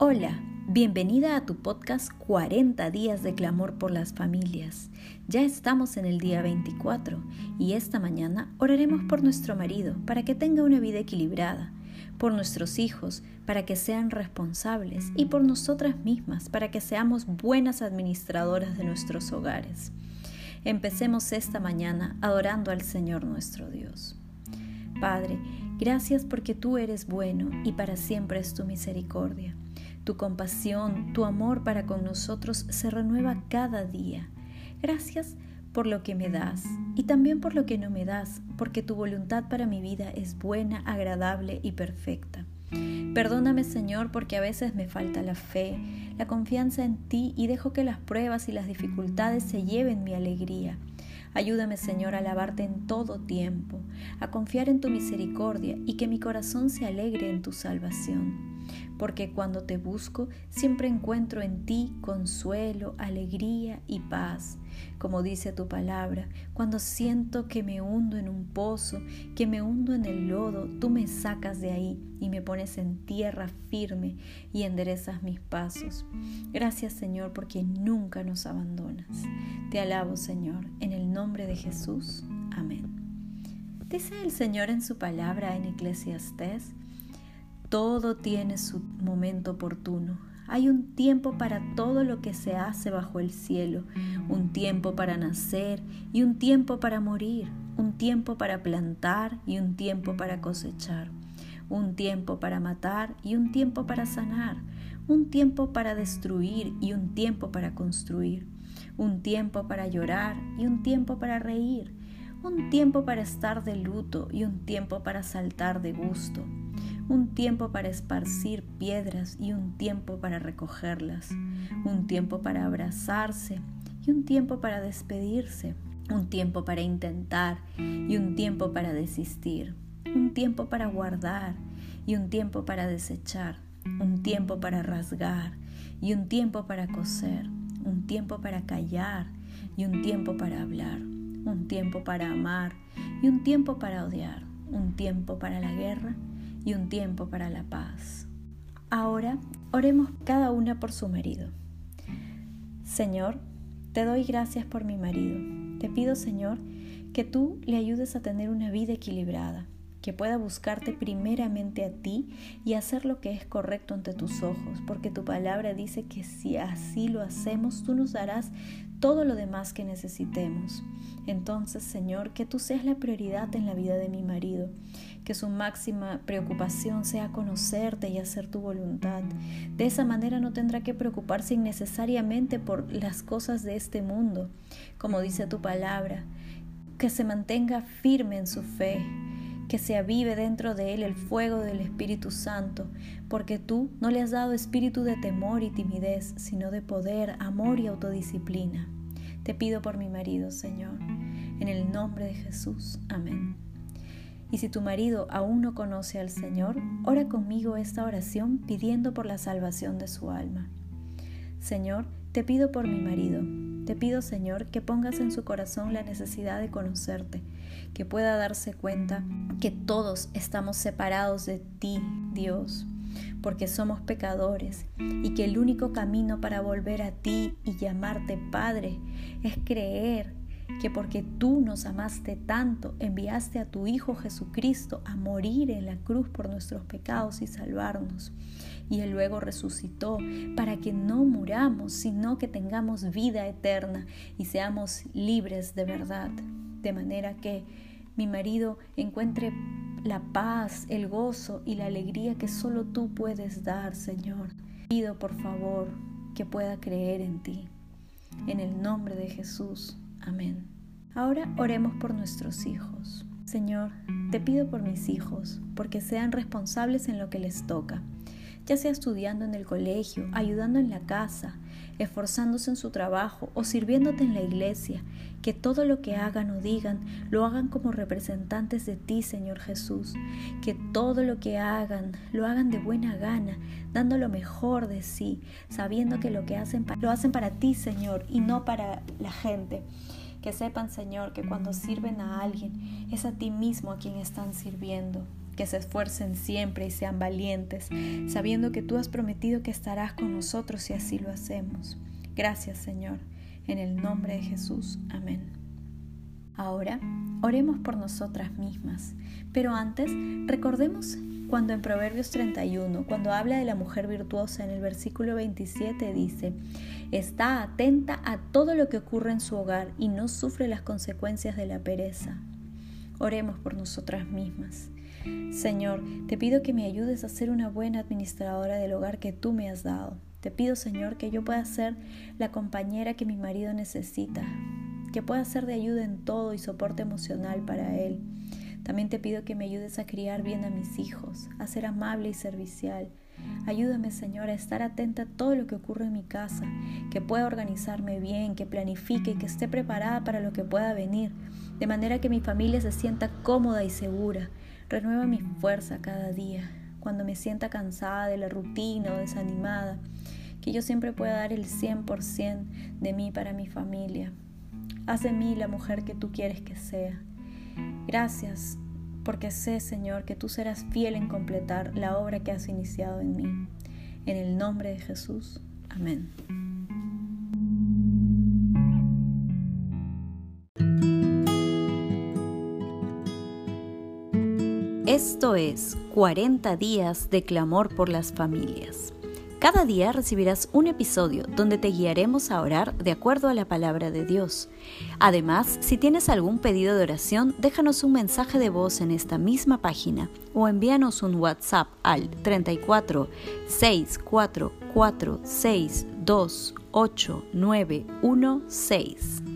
Hola, bienvenida a tu podcast 40 días de clamor por las familias. Ya estamos en el día 24 y esta mañana oraremos por nuestro marido para que tenga una vida equilibrada, por nuestros hijos para que sean responsables y por nosotras mismas para que seamos buenas administradoras de nuestros hogares. Empecemos esta mañana adorando al Señor nuestro Dios. Padre, gracias porque tú eres bueno y para siempre es tu misericordia. Tu compasión, tu amor para con nosotros se renueva cada día. Gracias por lo que me das y también por lo que no me das, porque tu voluntad para mi vida es buena, agradable y perfecta. Perdóname Señor porque a veces me falta la fe, la confianza en ti y dejo que las pruebas y las dificultades se lleven mi alegría. Ayúdame, Señor, a alabarte en todo tiempo, a confiar en tu misericordia y que mi corazón se alegre en tu salvación porque cuando te busco siempre encuentro en ti consuelo, alegría y paz. Como dice tu palabra, cuando siento que me hundo en un pozo, que me hundo en el lodo, tú me sacas de ahí y me pones en tierra firme y enderezas mis pasos. Gracias Señor porque nunca nos abandonas. Te alabo Señor, en el nombre de Jesús. Amén. Dice el Señor en su palabra en Eclesiastés todo tiene su momento oportuno. Hay un tiempo para todo lo que se hace bajo el cielo, un tiempo para nacer y un tiempo para morir, un tiempo para plantar y un tiempo para cosechar, un tiempo para matar y un tiempo para sanar, un tiempo para destruir y un tiempo para construir, un tiempo para llorar y un tiempo para reír, un tiempo para estar de luto y un tiempo para saltar de gusto un tiempo para esparcir piedras y un tiempo para recogerlas, un tiempo para abrazarse y un tiempo para despedirse, un tiempo para intentar y un tiempo para desistir, un tiempo para guardar y un tiempo para desechar, un tiempo para rasgar y un tiempo para coser, un tiempo para callar y un tiempo para hablar, un tiempo para amar y un tiempo para odiar, un tiempo para la guerra y un tiempo para la paz. Ahora oremos cada una por su marido. Señor, te doy gracias por mi marido. Te pido, Señor, que tú le ayudes a tener una vida equilibrada, que pueda buscarte primeramente a ti y hacer lo que es correcto ante tus ojos, porque tu palabra dice que si así lo hacemos, tú nos darás todo lo demás que necesitemos. Entonces, Señor, que tú seas la prioridad en la vida de mi marido, que su máxima preocupación sea conocerte y hacer tu voluntad. De esa manera no tendrá que preocuparse innecesariamente por las cosas de este mundo, como dice tu palabra, que se mantenga firme en su fe, que se avive dentro de él el fuego del Espíritu Santo, porque tú no le has dado espíritu de temor y timidez, sino de poder, amor y autodisciplina. Te pido por mi marido, Señor, en el nombre de Jesús. Amén. Y si tu marido aún no conoce al Señor, ora conmigo esta oración pidiendo por la salvación de su alma. Señor, te pido por mi marido. Te pido, Señor, que pongas en su corazón la necesidad de conocerte, que pueda darse cuenta que todos estamos separados de ti, Dios, porque somos pecadores y que el único camino para volver a ti y llamarte Padre es creer que porque tú nos amaste tanto, enviaste a tu Hijo Jesucristo a morir en la cruz por nuestros pecados y salvarnos. Y Él luego resucitó para que no muramos, sino que tengamos vida eterna y seamos libres de verdad. De manera que mi marido encuentre la paz, el gozo y la alegría que solo tú puedes dar, Señor. Pido por favor que pueda creer en ti. En el nombre de Jesús. Amén. Ahora oremos por nuestros hijos. Señor, te pido por mis hijos, porque sean responsables en lo que les toca, ya sea estudiando en el colegio, ayudando en la casa, esforzándose en su trabajo o sirviéndote en la iglesia, que todo lo que hagan o digan lo hagan como representantes de ti, Señor Jesús, que todo lo que hagan lo hagan de buena gana, dando lo mejor de sí, sabiendo que lo que hacen lo hacen para ti, Señor, y no para la gente. Que sepan, Señor, que cuando sirven a alguien es a ti mismo a quien están sirviendo. Que se esfuercen siempre y sean valientes, sabiendo que tú has prometido que estarás con nosotros si así lo hacemos. Gracias Señor, en el nombre de Jesús. Amén. Ahora, oremos por nosotras mismas, pero antes recordemos cuando en Proverbios 31, cuando habla de la mujer virtuosa en el versículo 27 dice, está atenta a todo lo que ocurre en su hogar y no sufre las consecuencias de la pereza. Oremos por nosotras mismas. Señor, te pido que me ayudes a ser una buena administradora del hogar que tú me has dado. Te pido, Señor, que yo pueda ser la compañera que mi marido necesita, que pueda ser de ayuda en todo y soporte emocional para él también te pido que me ayudes a criar bien a mis hijos, a ser amable y servicial. Ayúdame, Señor, a estar atenta a todo lo que ocurre en mi casa, que pueda organizarme bien, que planifique que esté preparada para lo que pueda venir, de manera que mi familia se sienta cómoda y segura. Renueva mi fuerza cada día, cuando me sienta cansada de la rutina o desanimada, que yo siempre pueda dar el 100% de mí para mi familia. Haz de mí la mujer que tú quieres que sea. Gracias porque sé, Señor, que tú serás fiel en completar la obra que has iniciado en mí. En el nombre de Jesús. Amén. Esto es 40 días de clamor por las familias. Cada día recibirás un episodio donde te guiaremos a orar de acuerdo a la palabra de Dios. Además, si tienes algún pedido de oración, déjanos un mensaje de voz en esta misma página o envíanos un WhatsApp al 34 644 628 916.